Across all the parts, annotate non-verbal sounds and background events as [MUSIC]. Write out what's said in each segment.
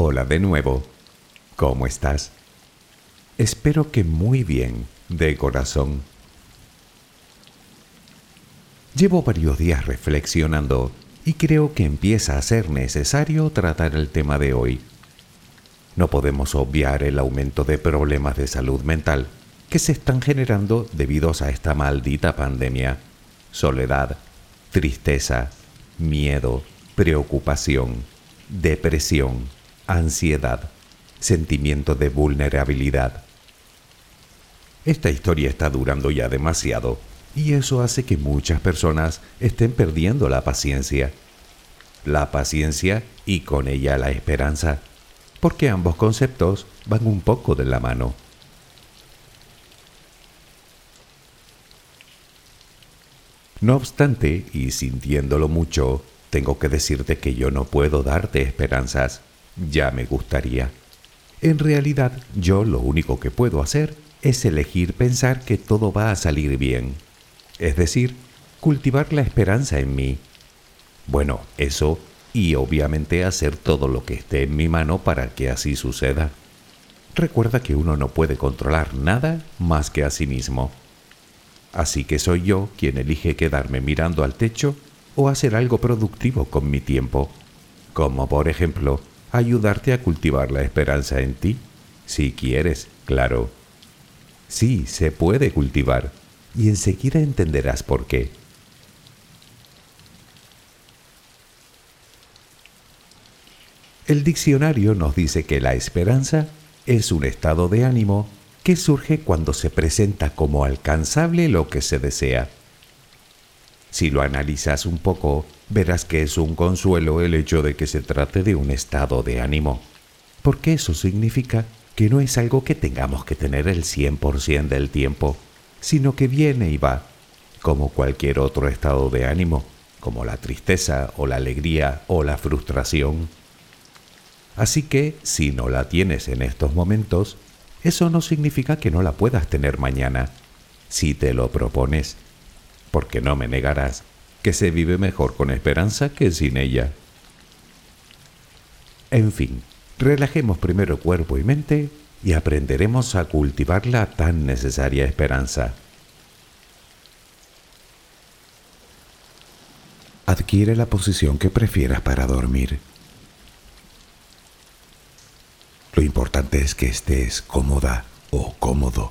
Hola de nuevo. ¿Cómo estás? Espero que muy bien, de corazón. Llevo varios días reflexionando y creo que empieza a ser necesario tratar el tema de hoy. No podemos obviar el aumento de problemas de salud mental que se están generando debido a esta maldita pandemia. Soledad, tristeza, miedo, preocupación, depresión, ansiedad, sentimiento de vulnerabilidad. Esta historia está durando ya demasiado y eso hace que muchas personas estén perdiendo la paciencia. La paciencia y con ella la esperanza, porque ambos conceptos van un poco de la mano. No obstante, y sintiéndolo mucho, tengo que decirte que yo no puedo darte esperanzas. Ya me gustaría. En realidad, yo lo único que puedo hacer es elegir pensar que todo va a salir bien. Es decir, cultivar la esperanza en mí. Bueno, eso y obviamente hacer todo lo que esté en mi mano para que así suceda. Recuerda que uno no puede controlar nada más que a sí mismo. Así que soy yo quien elige quedarme mirando al techo o hacer algo productivo con mi tiempo, como por ejemplo ayudarte a cultivar la esperanza en ti, si quieres, claro. Sí, se puede cultivar y enseguida entenderás por qué. El diccionario nos dice que la esperanza es un estado de ánimo que surge cuando se presenta como alcanzable lo que se desea. Si lo analizas un poco, verás que es un consuelo el hecho de que se trate de un estado de ánimo, porque eso significa que no es algo que tengamos que tener el 100% del tiempo, sino que viene y va, como cualquier otro estado de ánimo, como la tristeza o la alegría o la frustración. Así que si no la tienes en estos momentos, eso no significa que no la puedas tener mañana, si te lo propones, porque no me negarás que se vive mejor con esperanza que sin ella. En fin, relajemos primero cuerpo y mente y aprenderemos a cultivar la tan necesaria esperanza. Adquiere la posición que prefieras para dormir. Lo importante es que estés cómoda o cómodo.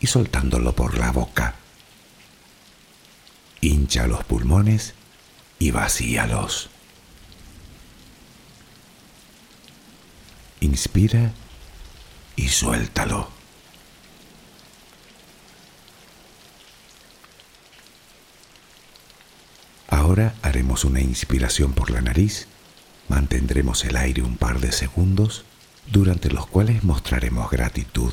y soltándolo por la boca. Hincha los pulmones y vacíalos. Inspira y suéltalo. Ahora haremos una inspiración por la nariz Mantendremos el aire un par de segundos durante los cuales mostraremos gratitud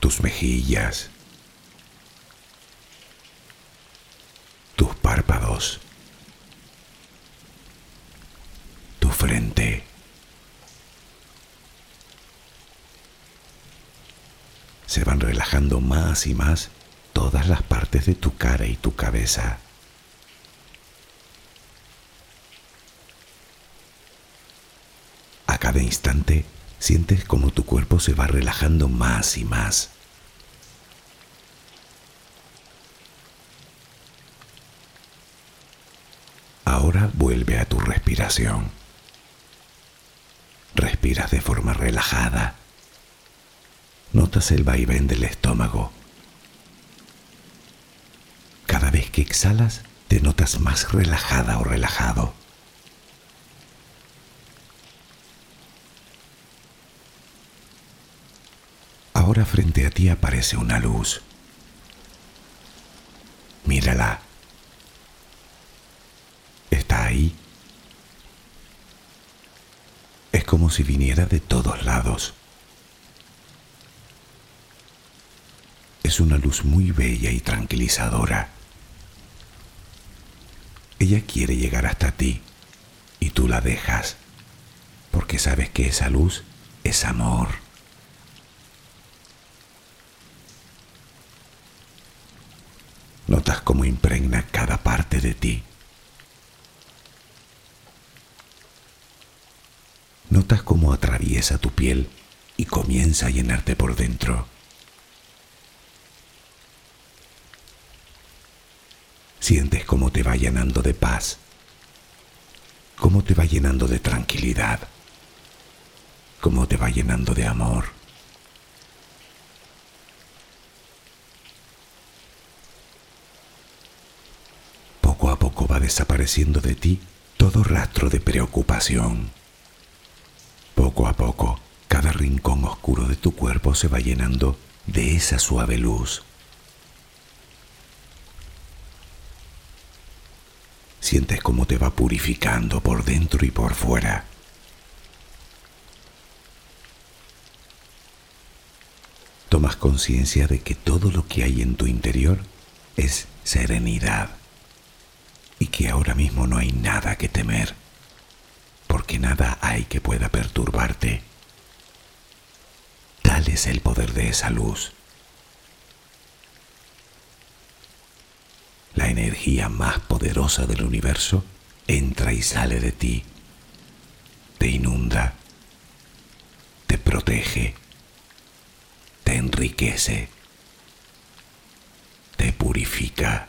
Tus mejillas, tus párpados, tu frente. Se van relajando más y más todas las partes de tu cara y tu cabeza. A cada instante sientes como tu cuerpo se va relajando más y más. Ahora vuelve a tu respiración. Respiras de forma relajada. Notas el vaivén del estómago. Cada vez que exhalas, te notas más relajada o relajado. Ahora frente a ti aparece una luz. Mírala. Está ahí como si viniera de todos lados. Es una luz muy bella y tranquilizadora. Ella quiere llegar hasta ti y tú la dejas porque sabes que esa luz es amor. Notas cómo impregna cada parte de ti. Notas cómo atraviesa tu piel y comienza a llenarte por dentro. Sientes cómo te va llenando de paz, cómo te va llenando de tranquilidad, cómo te va llenando de amor. Poco a poco va desapareciendo de ti todo rastro de preocupación. Poco a poco, cada rincón oscuro de tu cuerpo se va llenando de esa suave luz. Sientes cómo te va purificando por dentro y por fuera. Tomas conciencia de que todo lo que hay en tu interior es serenidad y que ahora mismo no hay nada que temer, porque nada hay que pueda perturbarte. Tal es el poder de esa luz. la energía más poderosa del universo entra y sale de ti, te inunda, te protege, te enriquece, te purifica.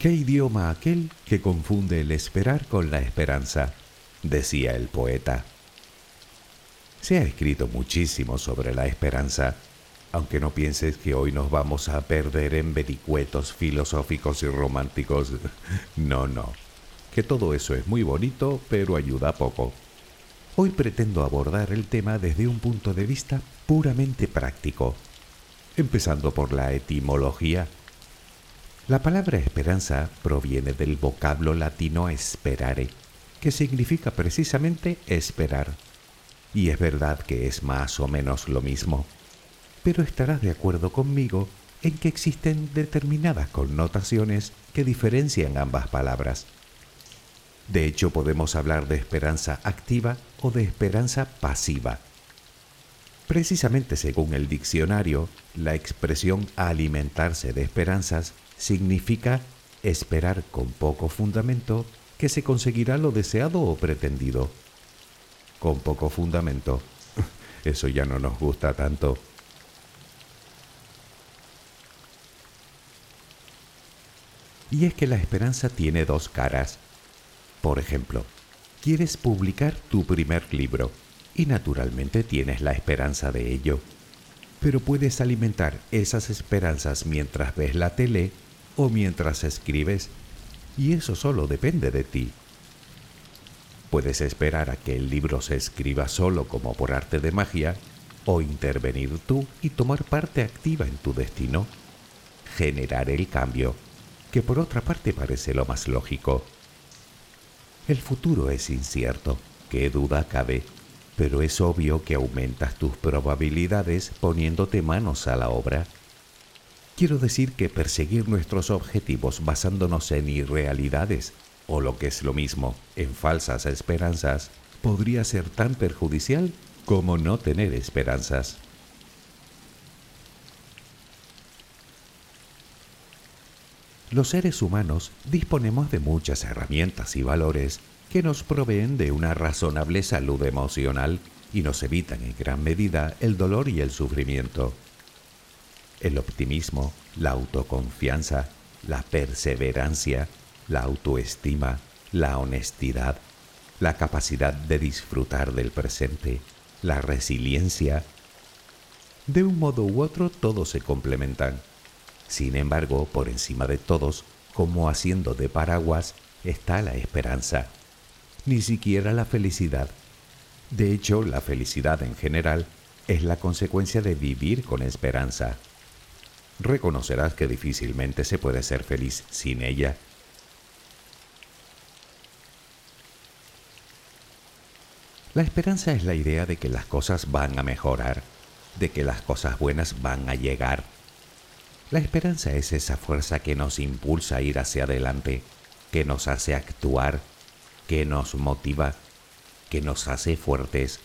¿Qué idioma aquel que confunde el esperar con la esperanza? decía el poeta. Se ha escrito muchísimo sobre la esperanza, aunque no pienses que hoy nos vamos a perder en vericuetos filosóficos y románticos. [LAUGHS] No, no, que todo eso es muy bonito, pero ayuda poco. Hoy pretendo abordar el tema desde un punto de vista puramente práctico, empezando por la etimología. La palabra esperanza proviene del vocablo latino esperare, que significa precisamente esperar y es verdad que es más o menos lo mismo, pero estarás de acuerdo conmigo en que existen determinadas connotaciones que diferencian ambas palabras. De hecho, podemos hablar de esperanza activa o de esperanza pasiva. Precisamente según el diccionario, la expresión alimentarse de esperanzas significa esperar con poco fundamento que se conseguirá lo deseado o pretendido con poco fundamento. [LAUGHS] Eso ya no nos gusta tanto. Y es que la esperanza tiene dos caras. Por ejemplo, quieres publicar tu primer libro y naturalmente tienes la esperanza de ello. Pero puedes alimentar esas esperanzas mientras ves la tele o mientras escribes y eso solo depende de ti. Puedes esperar a que el libro se escriba solo como por arte de magia, o intervenir tú y tomar parte activa en tu destino. Generar el cambio, que por otra parte parece lo más lógico. El futuro es incierto, qué duda cabe, pero es obvio que aumentas tus probabilidades poniéndote manos a la obra. Quiero decir que perseguir nuestros objetivos basándonos en irrealidades o lo que es lo mismo, en falsas esperanzas, podría ser tan perjudicial como no tener esperanzas. Los seres humanos disponemos de muchas herramientas y valores que nos proveen de una razonable salud emocional y nos evitan en gran medida el dolor y el sufrimiento. El optimismo, la autoconfianza, la perseverancia, la autoestima, la honestidad, la capacidad de disfrutar del presente, la resiliencia. De un modo u otro todos se complementan. Sin embargo, por encima de todos, como haciendo de paraguas, está la esperanza. Ni siquiera la felicidad. De hecho, la felicidad en general es la consecuencia de vivir con esperanza. Reconocerás que difícilmente se puede ser feliz sin ella. La esperanza es la idea de que las cosas van a mejorar, de que las cosas buenas van a llegar. La esperanza es esa fuerza que nos impulsa a ir hacia adelante, que nos hace actuar, que nos motiva, que nos hace fuertes,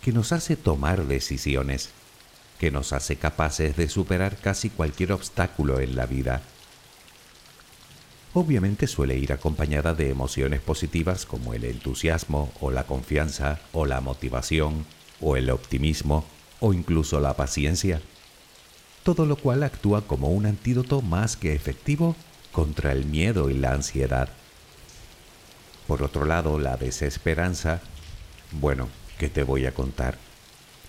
que nos hace tomar decisiones, que nos hace capaces de superar casi cualquier obstáculo en la vida. Obviamente suele ir acompañada de emociones positivas como el entusiasmo o la confianza o la motivación o el optimismo o incluso la paciencia, todo lo cual actúa como un antídoto más que efectivo contra el miedo y la ansiedad. Por otro lado, la desesperanza, bueno, ¿qué te voy a contar?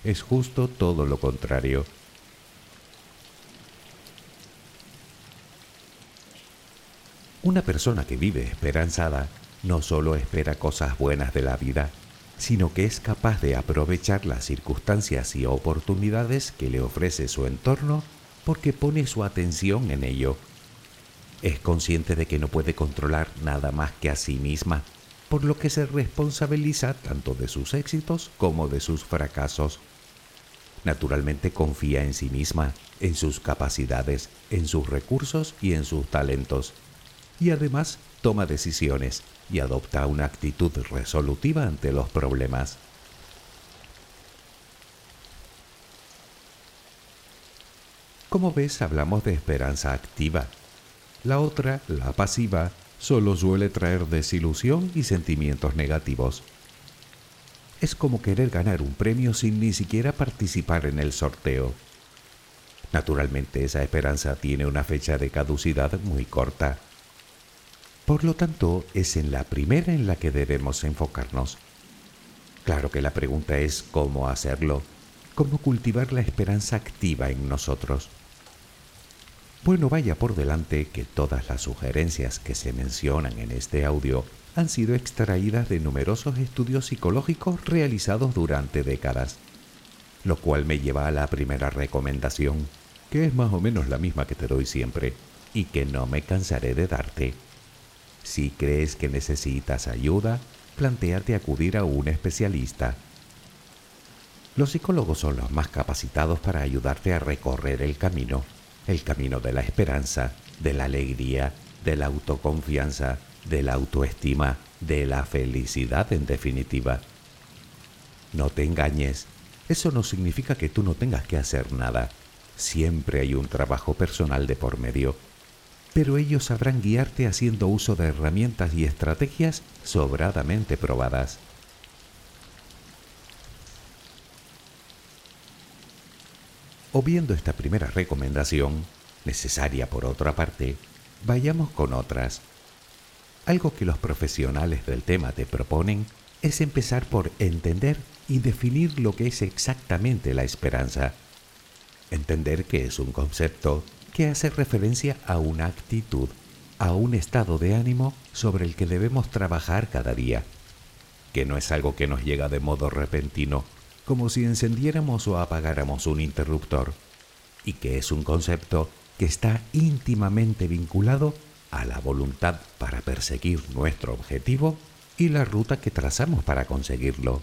Es justo todo lo contrario. Una persona que vive esperanzada no solo espera cosas buenas de la vida, sino que es capaz de aprovechar las circunstancias y oportunidades que le ofrece su entorno porque pone su atención en ello es consciente de que no puede controlar nada más que a sí misma, por lo que se responsabiliza tanto de sus éxitos como de sus fracasos. Naturalmente confía en sí misma, en sus capacidades, en sus recursos y en sus talentos. Y además toma decisiones y adopta una actitud resolutiva ante los problemas. Como ves, hablamos de esperanza activa, la otra, la pasiva, solo suele traer desilusión y sentimientos negativos. Es como querer ganar un premio sin ni siquiera participar en el sorteo. Naturalmente esa esperanza tiene una fecha de caducidad muy corta. Por lo tanto, es en la primera en la que debemos enfocarnos. Claro que la pregunta es cómo hacerlo, cómo cultivar la esperanza activa en nosotros. Bueno, vaya por delante que todas las sugerencias que se mencionan en este audio han sido extraídas de numerosos estudios psicológicos realizados durante décadas, lo cual me lleva a la primera recomendación, que es más o menos la misma que te doy siempre y que no me cansaré de darte. Si crees que necesitas ayuda, planteate acudir a un especialista. Los psicólogos son los más capacitados para ayudarte a recorrer el camino el camino de la esperanza, de la alegría, de la autoconfianza, de la autoestima, de la felicidad en definitiva. No te engañes, eso no significa que tú no tengas que hacer nada. Siempre hay un trabajo personal de por medio, pero ellos sabrán guiarte haciendo uso de herramientas y estrategias sobradamente probadas. O viendo esta primera recomendación, necesaria por otra parte, vayamos con otras. Algo que los profesionales del tema te proponen es empezar por entender y definir lo que es exactamente la esperanza. Entender que es un concepto que hace referencia a una actitud, a un estado de ánimo sobre el que debemos trabajar cada día, que no es algo que nos llega de modo repentino, como si encendiéramos o apagáramos un interruptor, y que es un concepto que está íntimamente vinculado a la voluntad para perseguir nuestro objetivo y la ruta que trazamos para conseguirlo.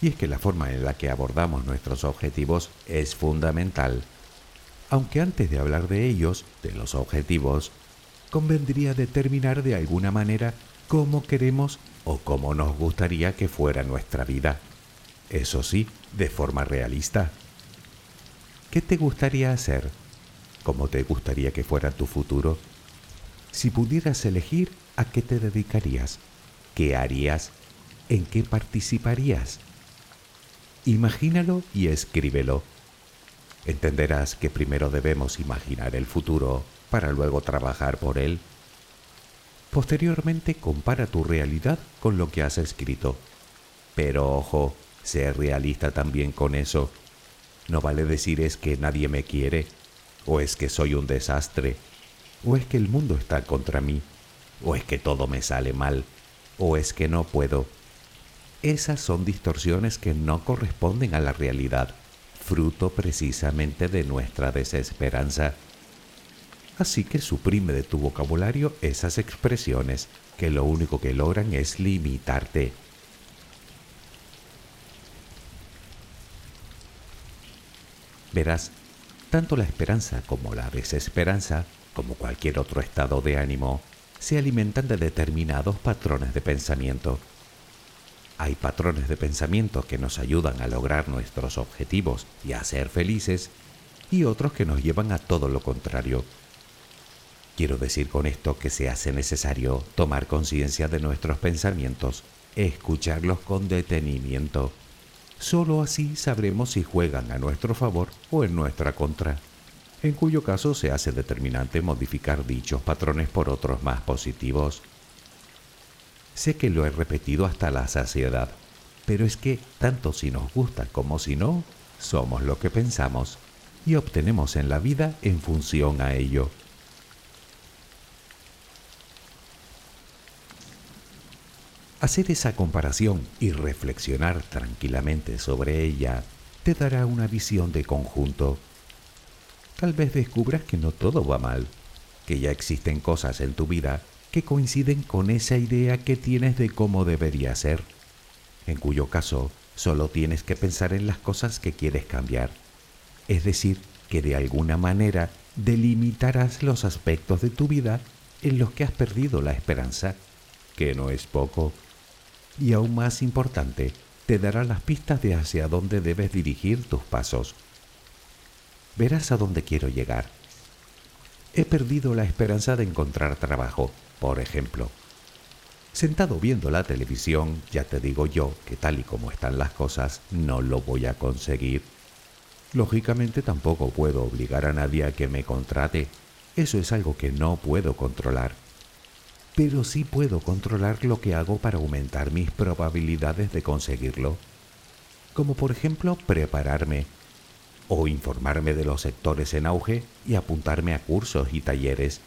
Y es que la forma en la que abordamos nuestros objetivos es fundamental. Aunque antes de hablar de ellos, de los objetivos, convendría determinar de alguna manera cómo queremos o cómo nos gustaría que fuera nuestra vida. Eso sí, de forma realista. ¿Qué te gustaría hacer? ¿Cómo te gustaría que fuera tu futuro? Si pudieras elegir, ¿a qué te dedicarías? ¿Qué harías? ¿En qué participarías? Imagínalo y escríbelo. Entenderás que primero debemos imaginar el futuro para luego trabajar por él. Posteriormente compara tu realidad con lo que has escrito. Pero ojo, sé realista también con eso. No vale decir es que nadie me quiere, o es que soy un desastre, o es que el mundo está contra mí, o es que todo me sale mal, o es que no puedo. Esas son distorsiones que no corresponden a la realidad, fruto precisamente de nuestra desesperanza. Así que suprime de tu vocabulario esas expresiones que lo único que logran es limitarte. Verás, tanto la esperanza como la desesperanza, como cualquier otro estado de ánimo, se alimentan de determinados patrones de pensamiento. Hay patrones de pensamiento que nos ayudan a lograr nuestros objetivos y a ser felices, y otros que nos llevan a todo lo contrario. Quiero decir con esto que se hace necesario tomar conciencia de nuestros pensamientos, escucharlos con detenimiento. Solo así sabremos si juegan a nuestro favor o en nuestra contra, en cuyo caso se hace determinante modificar dichos patrones por otros más positivos. Sé que lo he repetido hasta la saciedad, pero es que tanto si nos gusta como si no, somos lo que pensamos y obtenemos en la vida en función a ello. Hacer esa comparación y reflexionar tranquilamente sobre ella te dará una visión de conjunto. Tal vez descubras que no todo va mal, que ya existen cosas en tu vida que coinciden con esa idea que tienes de cómo debería ser, en cuyo caso solo tienes que pensar en las cosas que quieres cambiar, es decir, que de alguna manera delimitarás los aspectos de tu vida en los que has perdido la esperanza, que no es poco, y aún más importante, te dará las pistas de hacia dónde debes dirigir tus pasos. Verás a dónde quiero llegar. He perdido la esperanza de encontrar trabajo, por ejemplo. Sentado viendo la televisión, ya te digo yo que tal y como están las cosas, no lo voy a conseguir. Lógicamente tampoco puedo obligar a nadie a que me contrate. Eso es algo que no puedo controlar. Pero sí puedo controlar lo que hago para aumentar mis probabilidades de conseguirlo. Como por ejemplo prepararme o informarme de los sectores en auge y apuntarme a cursos y talleres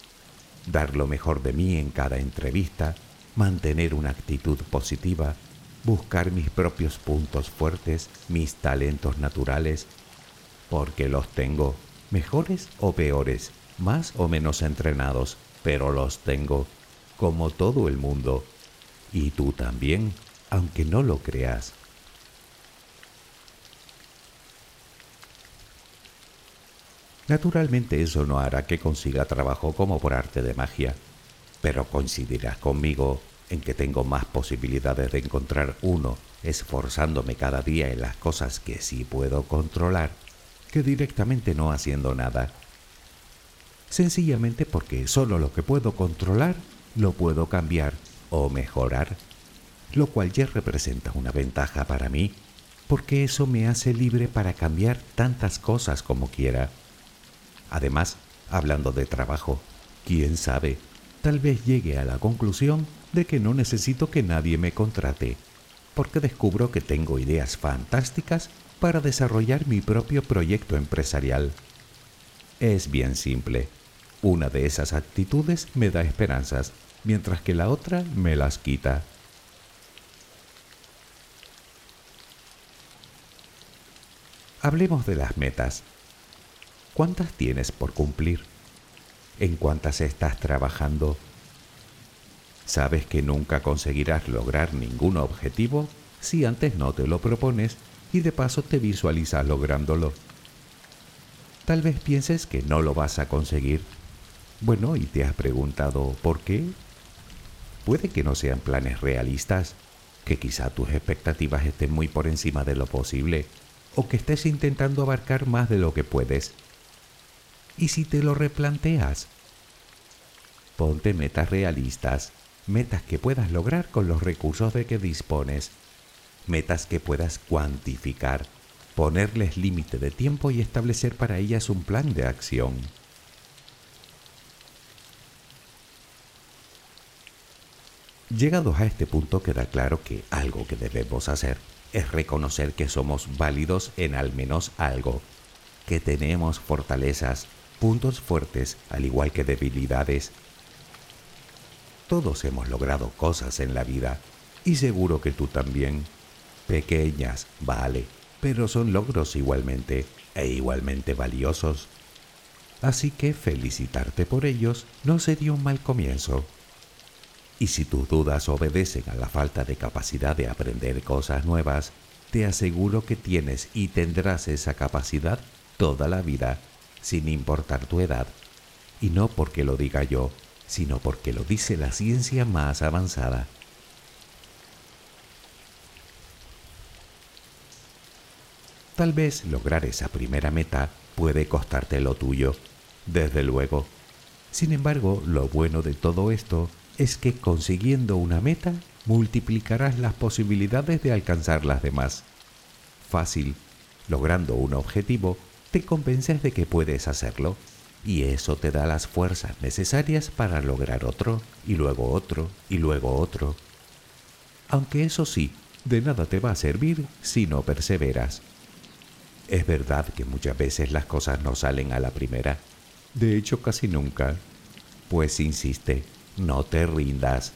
dar lo mejor de mí en cada entrevista, mantener una actitud positiva, buscar mis propios puntos fuertes, mis talentos naturales, porque los tengo, mejores o peores, más o menos entrenados, pero los tengo, como todo el mundo, y tú también, aunque no lo creas. Naturalmente eso no hará que consiga trabajo como por arte de magia, pero coincidirás conmigo en que tengo más posibilidades de encontrar uno esforzándome cada día en las cosas que sí puedo controlar que directamente no haciendo nada. Sencillamente porque solo lo que puedo controlar lo puedo cambiar o mejorar, lo cual ya representa una ventaja para mí, porque eso me hace libre para cambiar tantas cosas como quiera. Además, hablando de trabajo, quién sabe, tal vez llegue a la conclusión de que no necesito que nadie me contrate, porque descubro que tengo ideas fantásticas para desarrollar mi propio proyecto empresarial. Es bien simple. Una de esas actitudes me da esperanzas, mientras que la otra me las quita. Hablemos de las metas. ¿Cuántas tienes por cumplir? ¿En cuántas estás trabajando? Sabes que nunca conseguirás lograr ningún objetivo si antes no te lo propones y de paso te visualizas lográndolo. Tal vez pienses que no lo vas a conseguir. Bueno, y te has preguntado ¿por qué? Puede que no sean planes realistas, que quizá tus expectativas estén muy por encima de lo posible, o que estés intentando abarcar más de lo que puedes ¿Y si te lo replanteas? Ponte metas realistas, metas que puedas lograr con los recursos de que dispones. metas que puedas cuantificar, ponerles límite de tiempo y establecer para ellas un plan de acción. Llegados a este punto queda claro que algo que debemos hacer es reconocer que somos válidos en al menos algo, que tenemos fortalezas, puntos fuertes al igual que debilidades. Todos hemos logrado cosas en la vida y seguro que tú también. Pequeñas, vale, pero son logros igualmente e igualmente valiosos. Así que felicitarte por ellos no sería un mal comienzo. Y si tus dudas obedecen a la falta de capacidad de aprender cosas nuevas, te aseguro que tienes y tendrás esa capacidad toda la vida, sin importar tu edad. Y no porque lo diga yo, sino porque lo dice la ciencia más avanzada. Tal vez lograr esa primera meta puede costarte lo tuyo, desde luego. Sin embargo, lo bueno de todo esto es que consiguiendo una meta multiplicarás las posibilidades de alcanzar las demás. Fácil, logrando un objetivo, te convences de que puedes hacerlo y eso te da las fuerzas necesarias para lograr otro y luego otro y luego otro. Aunque eso sí, de nada te va a servir si no perseveras. Es verdad que muchas veces las cosas no salen a la primera, de hecho casi nunca. Pues insiste, no te rindas.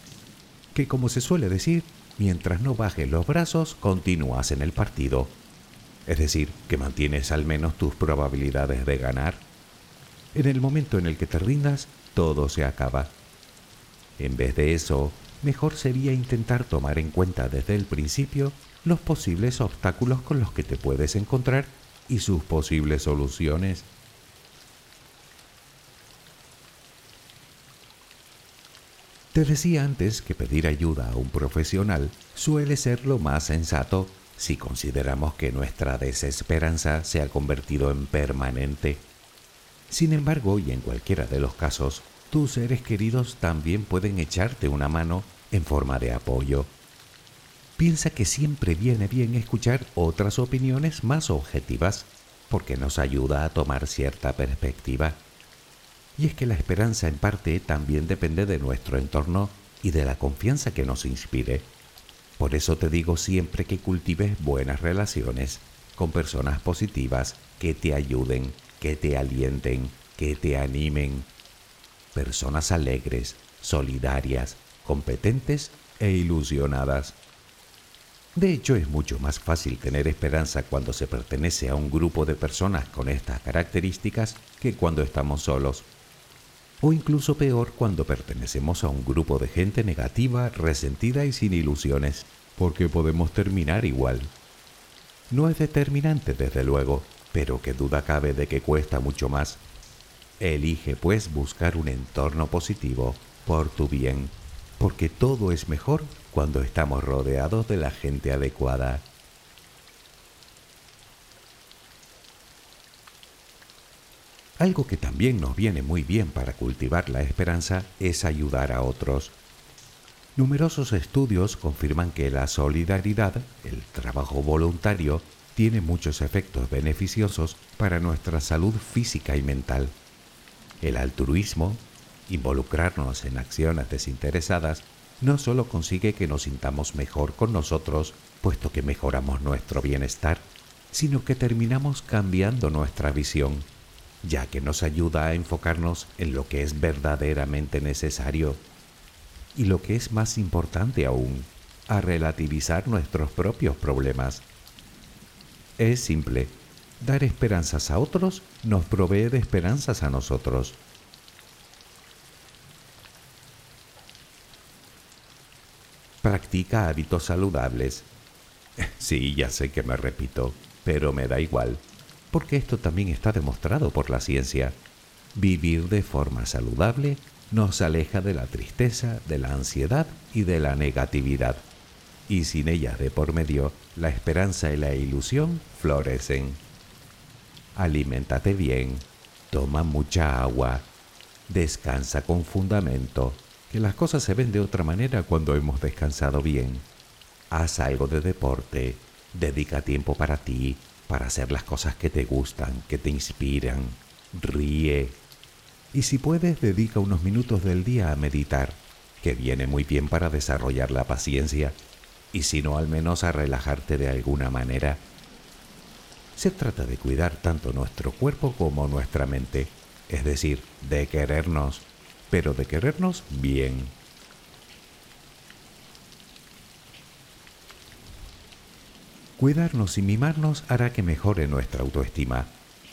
Que como se suele decir, mientras no bajes los brazos, continúas en el partido. Es decir, que mantienes al menos tus probabilidades de ganar. En el momento en el que te rindas, todo se acaba. En vez de eso, mejor sería intentar tomar en cuenta desde el principio los posibles obstáculos con los que te puedes encontrar y sus posibles soluciones. Te decía antes que pedir ayuda a un profesional suele ser lo más sensato si consideramos que nuestra desesperanza se ha convertido en permanente. Sin embargo, y en cualquiera de los casos, tus seres queridos también pueden echarte una mano en forma de apoyo. Piensa que siempre viene bien escuchar otras opiniones más objetivas porque nos ayuda a tomar cierta perspectiva. Y es que la esperanza en parte también depende de nuestro entorno y de la confianza que nos inspire. Por eso te digo siempre que cultives buenas relaciones con personas positivas que te ayuden, que te alienten, que te animen. Personas alegres, solidarias, competentes e ilusionadas. De hecho, es mucho más fácil tener esperanza cuando se pertenece a un grupo de personas con estas características que cuando estamos solos o incluso peor cuando pertenecemos a un grupo de gente negativa, resentida y sin ilusiones, porque podemos terminar igual. No es determinante, desde luego, pero qué duda cabe de que cuesta mucho más. Elige pues buscar un entorno positivo por tu bien, porque todo es mejor cuando estamos rodeados de la gente adecuada. Algo que también nos viene muy bien para cultivar la esperanza es ayudar a otros. Numerosos estudios confirman que la solidaridad, el trabajo voluntario, tiene muchos efectos beneficiosos para nuestra salud física y mental. El altruismo, involucrarnos en acciones desinteresadas, no solo consigue que nos sintamos mejor con nosotros, puesto que mejoramos nuestro bienestar, sino que terminamos cambiando nuestra visión ya que nos ayuda a enfocarnos en lo que es verdaderamente necesario y lo que es más importante aún, a relativizar nuestros propios problemas. Es simple, dar esperanzas a otros nos provee de esperanzas a nosotros. Practica hábitos saludables. [LAUGHS] Sí, ya sé que me repito, pero me da igual porque esto también está demostrado por la ciencia. Vivir de forma saludable nos aleja de la tristeza, de la ansiedad y de la negatividad. Y sin ellas de por medio, la esperanza y la ilusión florecen. Aliméntate bien, toma mucha agua, descansa con fundamento, que las cosas se ven de otra manera cuando hemos descansado bien. haz algo de deporte, dedica tiempo para ti, para hacer las cosas que te gustan, que te inspiran, ríe. Y si puedes, dedica unos minutos del día a meditar, que viene muy bien para desarrollar la paciencia, y si no, al menos a relajarte de alguna manera. Se trata de cuidar tanto nuestro cuerpo como nuestra mente, es decir, de querernos, pero de querernos bien. Cuidarnos y mimarnos hará que mejore nuestra autoestima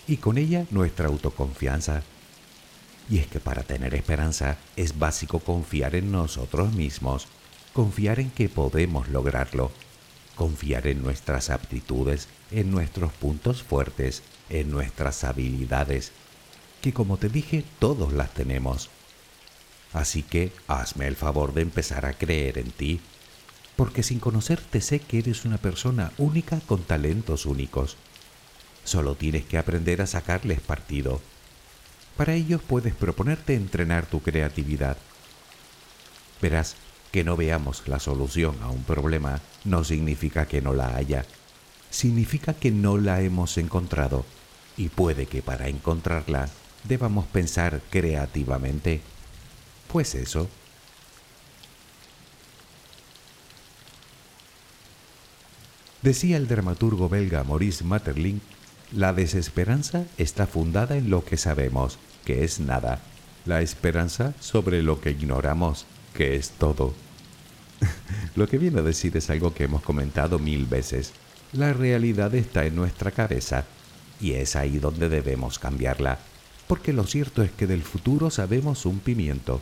y con ella nuestra autoconfianza. Y es que para tener esperanza es básico confiar en nosotros mismos, confiar en que podemos lograrlo, confiar en nuestras aptitudes, en nuestros puntos fuertes, en nuestras habilidades, que como te dije todos las tenemos. Así que hazme el favor de empezar a creer en ti porque sin conocerte sé que eres una persona única con talentos únicos. Solo tienes que aprender a sacarles partido. Para ello puedes proponerte entrenar tu creatividad. Verás, que no veamos la solución a un problema no significa que no la haya, significa que no la hemos encontrado y puede que para encontrarla debamos pensar creativamente. Pues eso, Decía el dramaturgo belga Maurice Maeterlinck, la desesperanza está fundada en lo que sabemos, que es nada. La esperanza sobre lo que ignoramos, que es todo. [LAUGHS] lo que viene a decir es algo que hemos comentado mil veces. La realidad está en nuestra cabeza y es ahí donde debemos cambiarla, porque lo cierto es que del futuro sabemos un pimiento.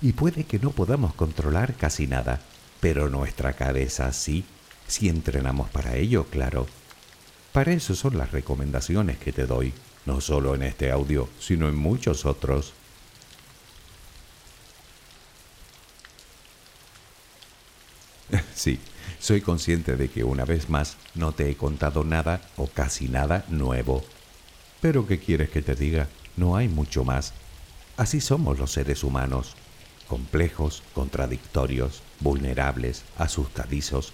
Y puede que no podamos controlar casi nada, pero nuestra cabeza sí si entrenamos para ello, claro. Para eso son las recomendaciones que te doy, no solo en este audio, sino en muchos otros. [LAUGHS] sí, soy consciente de que una vez más no te he contado nada o casi nada nuevo. Pero ¿qué quieres que te diga? No hay mucho más. Así somos los seres humanos, complejos, contradictorios, vulnerables, asustadizos,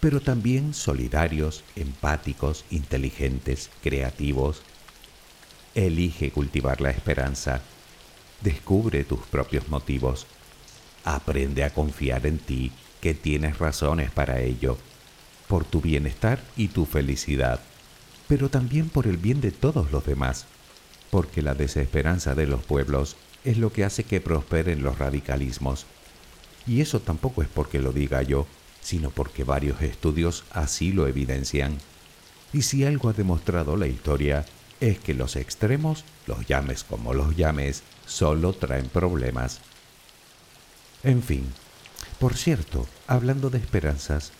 pero también solidarios, empáticos, inteligentes, creativos. Elige cultivar la esperanza. Descubre tus propios motivos. Aprende a confiar en ti, que tienes razones para ello, por tu bienestar y tu felicidad, pero también por el bien de todos los demás, porque la desesperanza de los pueblos es lo que hace que prosperen los radicalismos. Y eso tampoco es porque lo diga yo, sino porque varios estudios así lo evidencian. Y si algo ha demostrado la historia, es que los extremos, los llames como los llames, solo traen problemas. En fin, por cierto, hablando de esperanzas,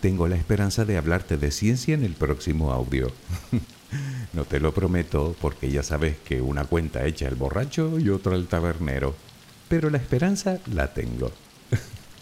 tengo la esperanza de hablarte de ciencia en el próximo audio. [LAUGHS] no te lo prometo porque ya sabes que una cuenta echa el borracho y otra el tabernero, pero la esperanza la tengo.